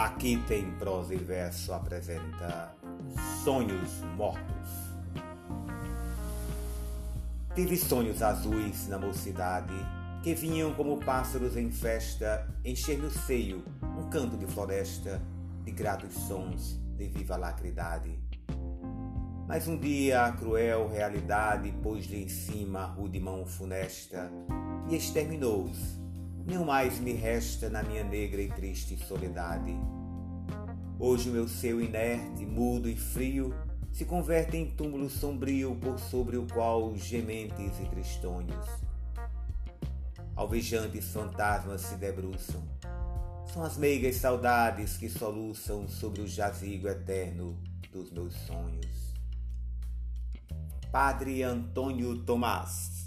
Aqui tem prosa e verso apresenta Sonhos Mortos. Tive sonhos azuis na mocidade que vinham como pássaros em festa encher meu seio um canto de floresta de gratos sons de viva lacridade. Mas um dia a cruel realidade pôs-lhe em cima a rude mão funesta e exterminou-os não mais me resta na minha negra e triste soledade. Hoje o meu ser inerte, mudo e frio se converte em túmulo sombrio por sobre o qual gementes e tristonhos. Alvejantes fantasmas se debruçam. São as meigas saudades que soluçam sobre o jazigo eterno dos meus sonhos. Padre Antônio Tomás